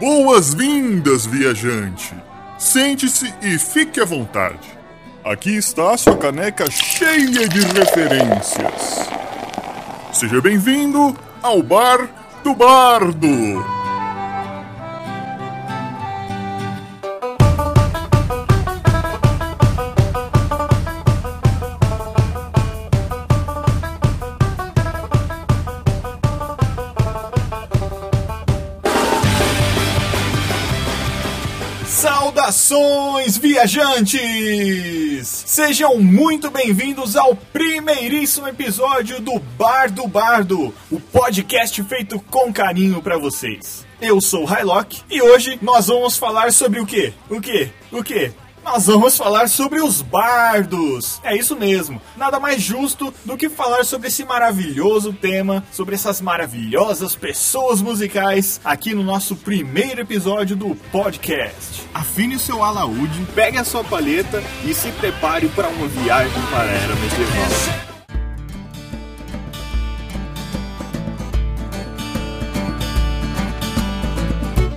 Boas-vindas, viajante! Sente-se e fique à vontade. Aqui está sua caneca cheia de referências. Seja bem-vindo ao Bar do Bardo! Saudações, viajantes! Sejam muito bem-vindos ao primeiríssimo episódio do Bar do Bardo, o podcast feito com carinho para vocês. Eu sou o Hylock e hoje nós vamos falar sobre o quê? O quê? O quê? Nós vamos falar sobre os bardos. É isso mesmo. Nada mais justo do que falar sobre esse maravilhoso tema, sobre essas maravilhosas pessoas musicais aqui no nosso primeiro episódio do podcast. Afine o seu alaúde, pegue a sua palheta e se prepare para uma viagem para a era medieval.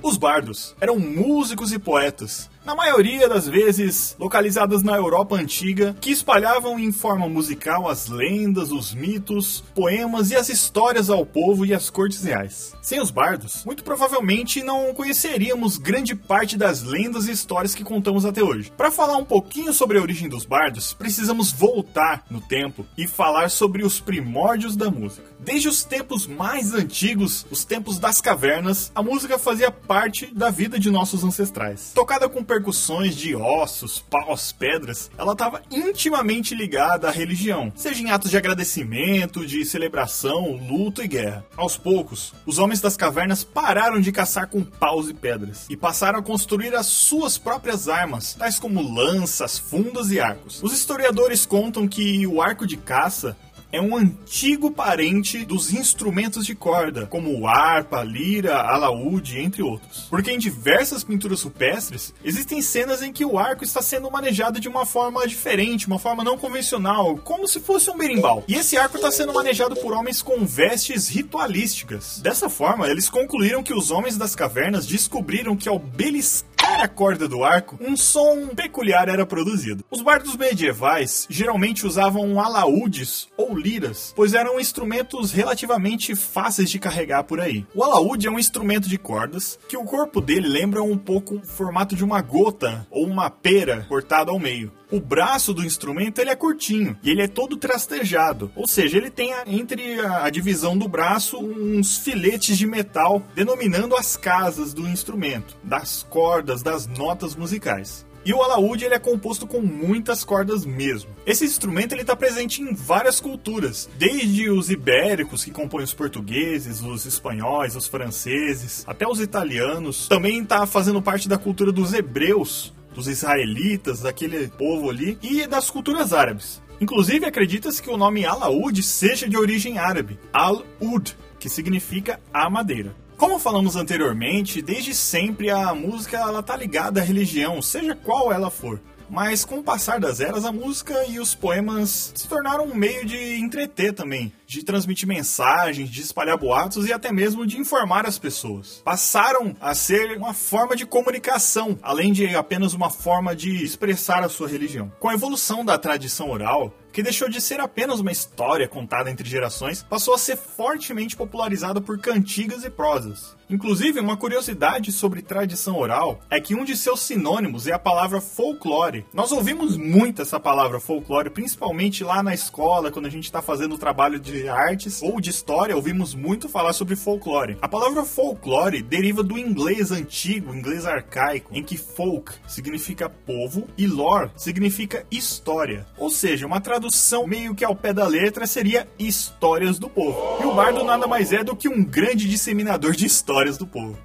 Os bardos eram músicos e poetas na maioria das vezes localizadas na Europa antiga, que espalhavam em forma musical as lendas, os mitos, poemas e as histórias ao povo e às cortes reais. Sem os bardos, muito provavelmente não conheceríamos grande parte das lendas e histórias que contamos até hoje. Para falar um pouquinho sobre a origem dos bardos, precisamos voltar no tempo e falar sobre os primórdios da música. Desde os tempos mais antigos, os tempos das cavernas, a música fazia parte da vida de nossos ancestrais. Tocada com percussões de ossos, paus, pedras, ela estava intimamente ligada à religião, seja em atos de agradecimento, de celebração, luto e guerra. Aos poucos, os homens das cavernas pararam de caçar com paus e pedras e passaram a construir as suas próprias armas, tais como lanças, fundas e arcos. Os historiadores contam que o arco de caça é um antigo parente dos instrumentos de corda, como harpa, lira, alaúde, entre outros. Porque em diversas pinturas rupestres existem cenas em que o arco está sendo manejado de uma forma diferente, uma forma não convencional, como se fosse um berimbau. E esse arco está sendo manejado por homens com vestes ritualísticas. Dessa forma, eles concluíram que os homens das cavernas descobriram que ao beliscar a corda do arco, um som peculiar era produzido. Os bardos medievais geralmente usavam alaúdes ou liras, pois eram instrumentos relativamente fáceis de carregar por aí. O alaúde é um instrumento de cordas que o corpo dele lembra um pouco o formato de uma gota ou uma pera cortada ao meio. O braço do instrumento ele é curtinho e ele é todo trastejado, ou seja, ele tem entre a divisão do braço uns filetes de metal denominando as casas do instrumento, das cordas, das notas musicais. E o alaúde ele é composto com muitas cordas mesmo. Esse instrumento ele está presente em várias culturas, desde os ibéricos que compõem os portugueses, os espanhóis, os franceses, até os italianos. Também está fazendo parte da cultura dos hebreus, dos israelitas, daquele povo ali, e das culturas árabes. Inclusive, acredita-se que o nome alaúde seja de origem árabe, al-ud, que significa a madeira. Como falamos anteriormente, desde sempre a música ela tá ligada à religião, seja qual ela for. Mas com o passar das eras, a música e os poemas se tornaram um meio de entreter também, de transmitir mensagens, de espalhar boatos e até mesmo de informar as pessoas. Passaram a ser uma forma de comunicação, além de apenas uma forma de expressar a sua religião. Com a evolução da tradição oral, que deixou de ser apenas uma história contada entre gerações, passou a ser fortemente popularizada por cantigas e prosas. Inclusive, uma curiosidade sobre tradição oral é que um de seus sinônimos é a palavra folclore. Nós ouvimos muito essa palavra folclore, principalmente lá na escola, quando a gente está fazendo trabalho de artes ou de história, ouvimos muito falar sobre folclore. A palavra folclore deriva do inglês antigo, inglês arcaico, em que folk significa povo e lore significa história. Ou seja, uma tradução meio que ao pé da letra seria histórias do povo. E o bardo nada mais é do que um grande disseminador de histórias do povo.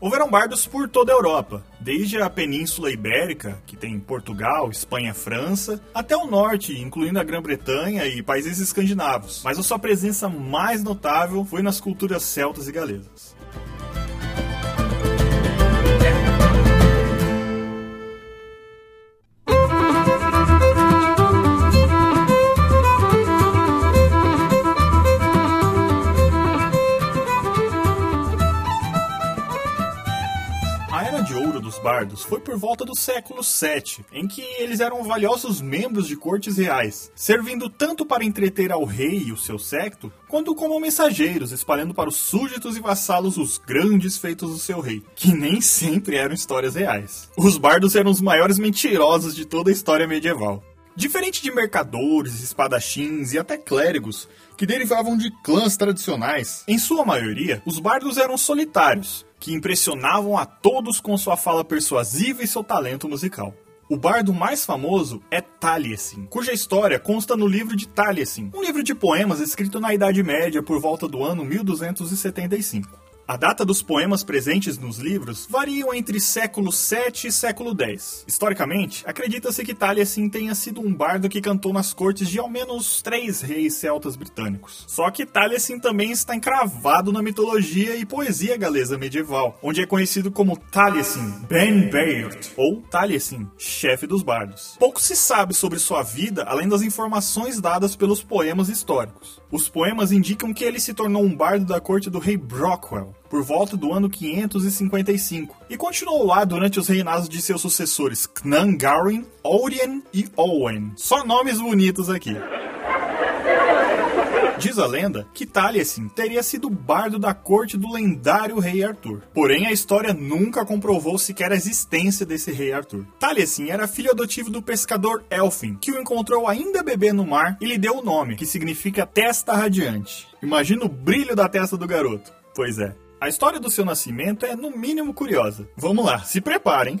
Houveram bardos por toda a Europa, desde a Península Ibérica, que tem Portugal, Espanha, França, até o norte, incluindo a Grã-Bretanha e países escandinavos. Mas a sua presença mais notável foi nas culturas celtas e galesas. Bardos foi por volta do século VII, em que eles eram valiosos membros de cortes reais, servindo tanto para entreter ao rei e o seu séquito, quanto como mensageiros, espalhando para os súditos e vassalos os grandes feitos do seu rei, que nem sempre eram histórias reais. Os bardos eram os maiores mentirosos de toda a história medieval. Diferente de mercadores, espadachins e até clérigos, que derivavam de clãs tradicionais, em sua maioria, os bardos eram solitários, que impressionavam a todos com sua fala persuasiva e seu talento musical. O bardo mais famoso é Taliesin, cuja história consta no livro de Taliesin, um livro de poemas escrito na Idade Média por volta do ano 1275. A data dos poemas presentes nos livros variam entre século 7 e século 10. Historicamente, acredita-se que Taliesin tenha sido um bardo que cantou nas cortes de ao menos três reis celtas britânicos. Só que Taliesin também está encravado na mitologia e poesia galesa medieval, onde é conhecido como Taliesin Ben Beird, ou Taliesin, chefe dos bardos. Pouco se sabe sobre sua vida além das informações dadas pelos poemas históricos. Os poemas indicam que ele se tornou um bardo da corte do rei Brockwell, por volta do ano 555, e continuou lá durante os reinados de seus sucessores Cnangarin, Orien e Owen. Só nomes bonitos aqui. Diz a lenda que Taliesin teria sido bardo da corte do lendário rei Arthur. Porém, a história nunca comprovou sequer a existência desse rei Arthur. Taliesin era filho adotivo do pescador Elfin, que o encontrou ainda bebê no mar e lhe deu o nome, que significa testa radiante. Imagina o brilho da testa do garoto. Pois é. A história do seu nascimento é no mínimo curiosa. Vamos lá, se preparem.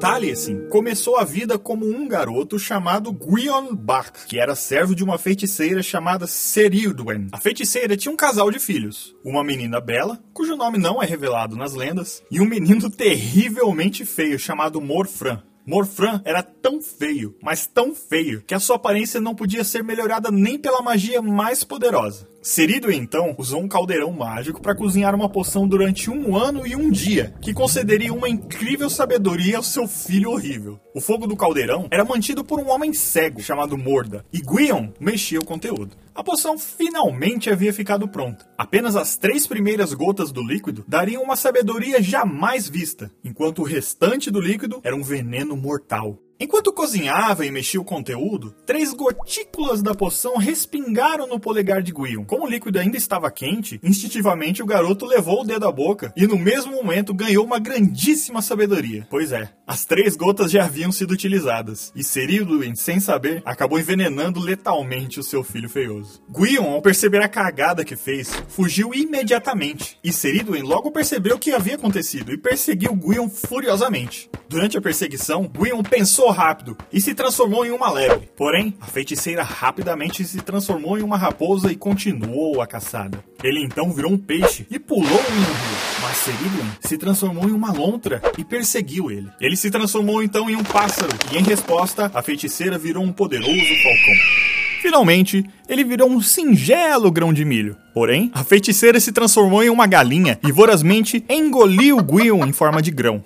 Taliesin começou a vida como um garoto chamado Gwion Bach, que era servo de uma feiticeira chamada Serilwen. A feiticeira tinha um casal de filhos, uma menina bela, cujo nome não é revelado nas lendas, e um menino terrivelmente feio chamado Morfran. Morfran era tão feio, mas tão feio, que a sua aparência não podia ser melhorada nem pela magia mais poderosa. Serido então usou um caldeirão mágico para cozinhar uma poção durante um ano e um dia, que concederia uma incrível sabedoria ao seu filho horrível. O fogo do caldeirão era mantido por um homem cego chamado Morda, e Guion mexia o conteúdo. A poção finalmente havia ficado pronta. Apenas as três primeiras gotas do líquido dariam uma sabedoria jamais vista, enquanto o restante do líquido era um veneno mortal. Enquanto cozinhava e mexia o conteúdo, três gotículas da poção respingaram no polegar de Guion. Como o líquido ainda estava quente, instintivamente o garoto levou o dedo à boca e no mesmo momento ganhou uma grandíssima sabedoria. Pois é, as três gotas já haviam sido utilizadas, e Ceridwen, sem saber, acabou envenenando letalmente o seu filho feioso. Guion, ao perceber a cagada que fez, fugiu imediatamente, e Ceridwen logo percebeu o que havia acontecido e perseguiu Guion furiosamente. Durante a perseguição, Guion pensou rápido e se transformou em uma lebre. Porém, a feiticeira rapidamente se transformou em uma raposa e continuou a caçada. Ele então virou um peixe e pulou em um rio. Mas Ceridwen se transformou em uma lontra e perseguiu ele. Ele se transformou então em um pássaro e, em resposta, a feiticeira virou um poderoso falcão. Finalmente, ele virou um singelo grão de milho. Porém, a feiticeira se transformou em uma galinha e vorazmente engoliu Gwion em forma de grão.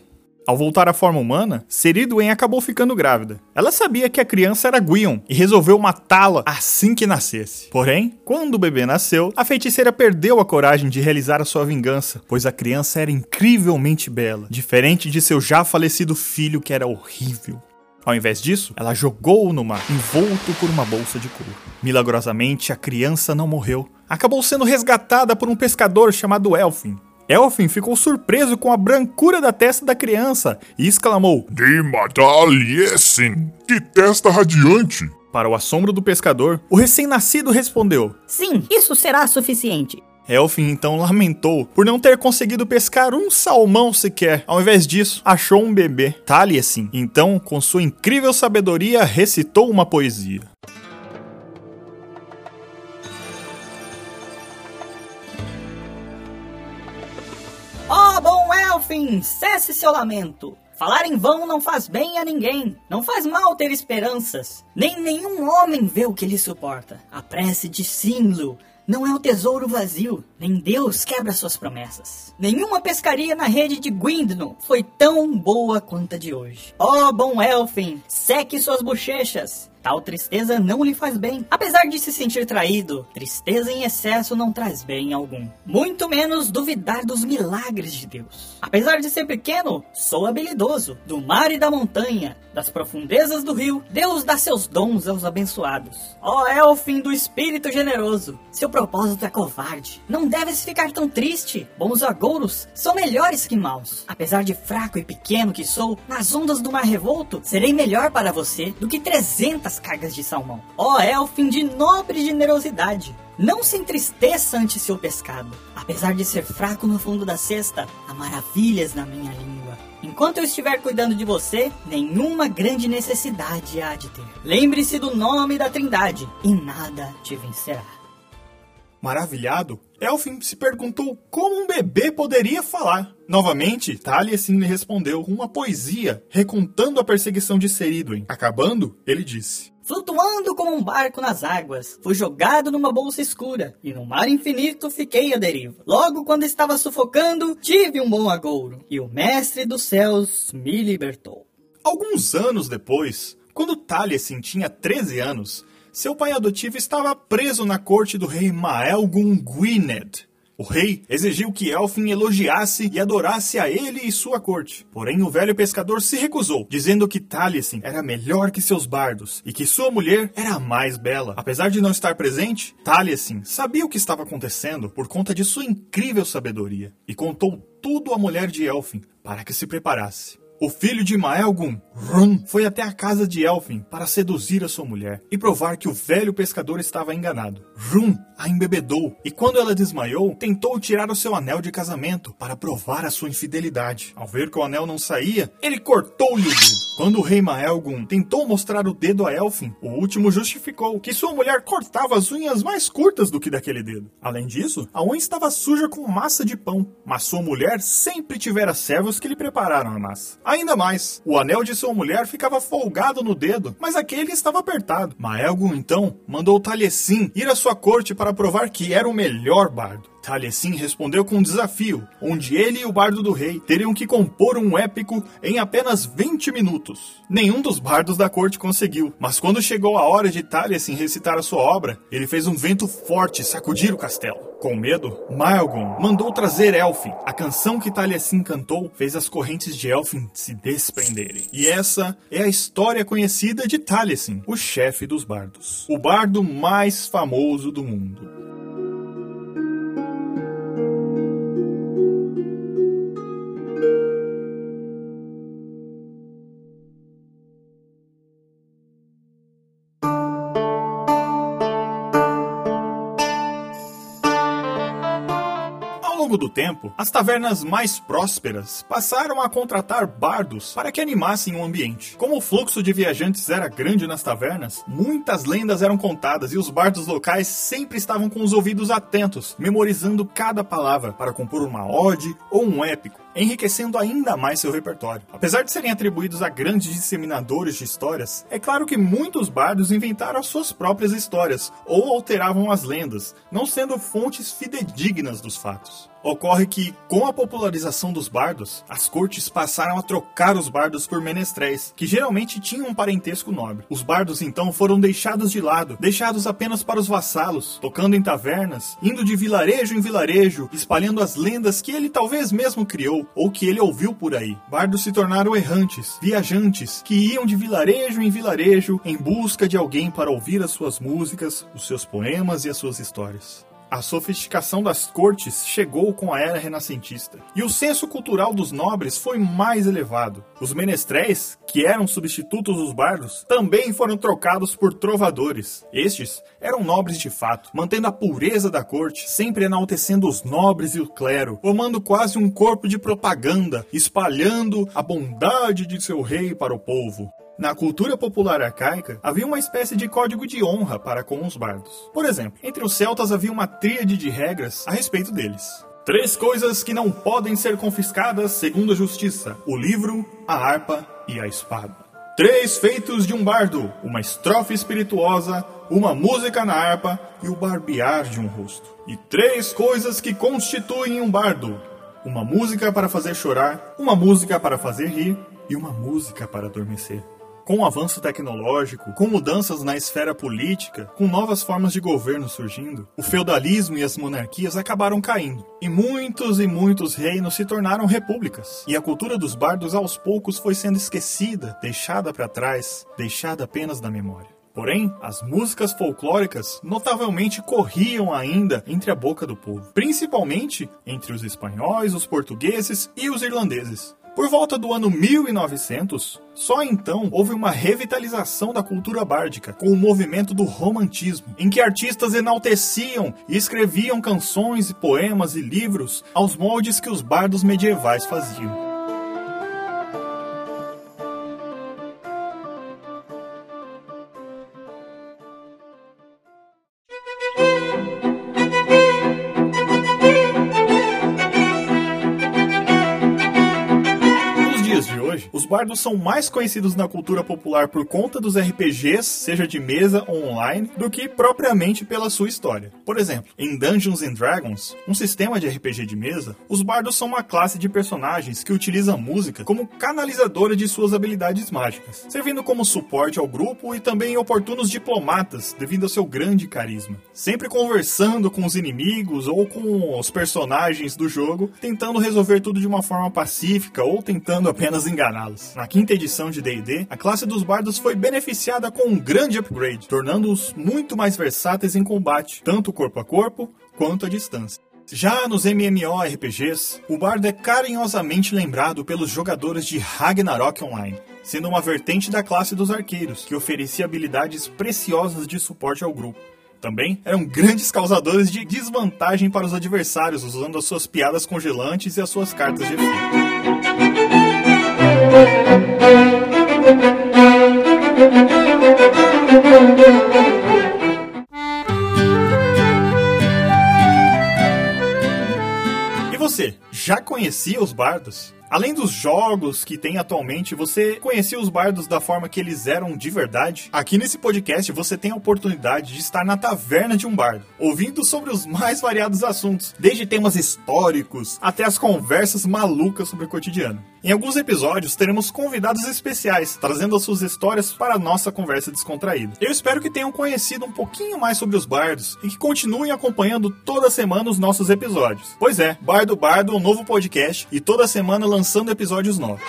Ao voltar à forma humana, Ceridwen acabou ficando grávida. Ela sabia que a criança era Gwion e resolveu matá-la assim que nascesse. Porém, quando o bebê nasceu, a feiticeira perdeu a coragem de realizar a sua vingança, pois a criança era incrivelmente bela, diferente de seu já falecido filho que era horrível. Ao invés disso, ela jogou-o no mar, envolto por uma bolsa de couro. Milagrosamente, a criança não morreu. Acabou sendo resgatada por um pescador chamado Elfin, Elfin ficou surpreso com a brancura da testa da criança e exclamou: De Madaliesin, que testa radiante! Para o assombro do pescador, o recém-nascido respondeu: Sim, isso será suficiente. Elfin então lamentou por não ter conseguido pescar um salmão sequer. Ao invés disso, achou um bebê, Taliesin. Então, com sua incrível sabedoria, recitou uma poesia. Elfin, cesse seu lamento. Falar em vão não faz bem a ninguém. Não faz mal ter esperanças. Nem nenhum homem vê o que lhe suporta. A prece de Simlo não é o tesouro vazio. Nem Deus quebra suas promessas. Nenhuma pescaria na rede de Gwindno foi tão boa quanto a de hoje. Ó oh, bom Elfin, seque suas bochechas Tal tristeza não lhe faz bem. Apesar de se sentir traído, tristeza em excesso não traz bem algum. Muito menos duvidar dos milagres de Deus. Apesar de ser pequeno, sou habilidoso. Do mar e da montanha, das profundezas do rio, Deus dá seus dons aos abençoados. Ó Elfim do espírito generoso, seu propósito é covarde. Não deves ficar tão triste. Bons agouros são melhores que maus. Apesar de fraco e pequeno que sou, nas ondas do mar revolto, serei melhor para você do que 300 cargas de salmão. Ó Elfim de nobre generosidade, não se entristeça ante seu pescado. Apesar de ser fraco no fundo da cesta, há maravilhas na minha língua. Enquanto eu estiver cuidando de você, nenhuma grande necessidade há de ter. Lembre-se do nome da Trindade e nada te vencerá. Maravilhado, Elfin se perguntou como um bebê poderia falar. Novamente, Taliesin lhe respondeu com uma poesia, recontando a perseguição de Seridwen. Acabando, ele disse: Flutuando como um barco nas águas, fui jogado numa bolsa escura, e no mar infinito fiquei à deriva. Logo, quando estava sufocando, tive um bom agouro, e o mestre dos céus me libertou. Alguns anos depois, quando Taliesin tinha 13 anos, seu pai adotivo estava preso na corte do rei Maelgun Gwynedd. O rei exigiu que Elfin elogiasse e adorasse a ele e sua corte. Porém, o velho pescador se recusou, dizendo que Taliesin era melhor que seus bardos e que sua mulher era a mais bela. Apesar de não estar presente, Taliesin sabia o que estava acontecendo por conta de sua incrível sabedoria e contou tudo à mulher de Elfin para que se preparasse. O filho de Maelgun, Rum, foi até a casa de Elfin para seduzir a sua mulher e provar que o velho pescador estava enganado. Rum a embebedou e, quando ela desmaiou, tentou tirar o seu anel de casamento para provar a sua infidelidade. Ao ver que o anel não saía, ele cortou-lhe o dedo. Quando o rei Maelgun tentou mostrar o dedo a Elfin, o último justificou que sua mulher cortava as unhas mais curtas do que daquele dedo. Além disso, a unha estava suja com massa de pão, mas sua mulher sempre tivera servos que lhe prepararam a massa. Ainda mais, o anel de sua mulher ficava folgado no dedo, mas aquele estava apertado. Maelgun então mandou Taliesin ir à sua corte para provar que era o melhor bardo. Taliesin respondeu com um desafio, onde ele e o bardo do rei teriam que compor um épico em apenas 20 minutos. Nenhum dos bardos da corte conseguiu, mas quando chegou a hora de Taliesin recitar a sua obra, ele fez um vento forte sacudir o castelo. Com medo, Maelgon mandou trazer Elfin. A canção que Taliesin cantou fez as correntes de Elfin se desprenderem. E essa é a história conhecida de Taliesin, o chefe dos bardos. O bardo mais famoso do mundo. Longo do tempo, as tavernas mais prósperas passaram a contratar bardos para que animassem o ambiente. Como o fluxo de viajantes era grande nas tavernas, muitas lendas eram contadas e os bardos locais sempre estavam com os ouvidos atentos, memorizando cada palavra para compor uma ode ou um épico enriquecendo ainda mais seu repertório. Apesar de serem atribuídos a grandes disseminadores de histórias, é claro que muitos bardos inventaram as suas próprias histórias ou alteravam as lendas, não sendo fontes fidedignas dos fatos. Ocorre que, com a popularização dos bardos, as cortes passaram a trocar os bardos por menestréis, que geralmente tinham um parentesco nobre. Os bardos então foram deixados de lado, deixados apenas para os vassalos, tocando em tavernas, indo de vilarejo em vilarejo, espalhando as lendas que ele talvez mesmo criou ou que ele ouviu por aí. Bardos se tornaram errantes, viajantes, que iam de vilarejo em vilarejo em busca de alguém para ouvir as suas músicas, os seus poemas e as suas histórias. A sofisticação das cortes chegou com a era renascentista, e o senso cultural dos nobres foi mais elevado. Os menestréis, que eram substitutos dos bardos, também foram trocados por trovadores. Estes eram nobres de fato, mantendo a pureza da corte, sempre enaltecendo os nobres e o clero, formando quase um corpo de propaganda, espalhando a bondade de seu rei para o povo. Na cultura popular arcaica, havia uma espécie de código de honra para com os bardos. Por exemplo, entre os celtas havia uma tríade de regras a respeito deles. Três coisas que não podem ser confiscadas segundo a justiça: o livro, a harpa e a espada. Três feitos de um bardo: uma estrofe espirituosa, uma música na harpa e o barbear de um rosto. E três coisas que constituem um bardo: uma música para fazer chorar, uma música para fazer rir e uma música para adormecer. Com o avanço tecnológico, com mudanças na esfera política, com novas formas de governo surgindo, o feudalismo e as monarquias acabaram caindo. E muitos e muitos reinos se tornaram repúblicas. E a cultura dos bardos aos poucos foi sendo esquecida, deixada para trás, deixada apenas na memória. Porém, as músicas folclóricas notavelmente corriam ainda entre a boca do povo, principalmente entre os espanhóis, os portugueses e os irlandeses. Por volta do ano 1900, só então houve uma revitalização da cultura bárdica com o movimento do romantismo, em que artistas enalteciam e escreviam canções e poemas e livros aos moldes que os bardos medievais faziam. Os bardos são mais conhecidos na cultura popular por conta dos RPGs, seja de mesa ou online, do que propriamente pela sua história. Por exemplo, em Dungeons and Dragons, um sistema de RPG de mesa, os bardos são uma classe de personagens que utiliza a música como canalizadora de suas habilidades mágicas, servindo como suporte ao grupo e também oportunos diplomatas devido ao seu grande carisma. Sempre conversando com os inimigos ou com os personagens do jogo, tentando resolver tudo de uma forma pacífica ou tentando apenas enganá-los. Na quinta edição de D&D, a classe dos bardos foi beneficiada com um grande upgrade, tornando-os muito mais versáteis em combate, tanto corpo a corpo quanto à distância. Já nos MMORPGs, o bardo é carinhosamente lembrado pelos jogadores de Ragnarok Online, sendo uma vertente da classe dos arqueiros, que oferecia habilidades preciosas de suporte ao grupo. Também eram grandes causadores de desvantagem para os adversários, usando as suas piadas congelantes e as suas cartas de efeito. E você, já conhecia os bardos? Além dos jogos que tem atualmente, você conhecia os bardos da forma que eles eram de verdade? Aqui nesse podcast você tem a oportunidade de estar na taverna de um bardo, ouvindo sobre os mais variados assuntos, desde temas históricos até as conversas malucas sobre o cotidiano. Em alguns episódios teremos convidados especiais, trazendo as suas histórias para a nossa conversa descontraída. Eu espero que tenham conhecido um pouquinho mais sobre os bardos e que continuem acompanhando toda semana os nossos episódios. Pois é, Bardo Bardo, um novo podcast e toda semana lançando episódios novos.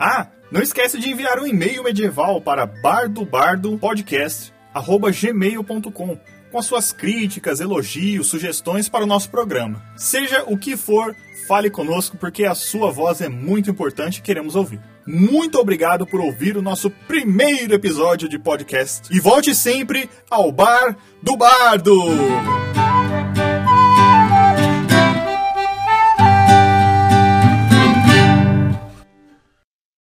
Ah, não esquece de enviar um e-mail medieval para bardobardopodcast@gmail.com com as suas críticas, elogios, sugestões para o nosso programa. Seja o que for, fale conosco porque a sua voz é muito importante e queremos ouvir. Muito obrigado por ouvir o nosso primeiro episódio de podcast e volte sempre ao Bar do Bardo!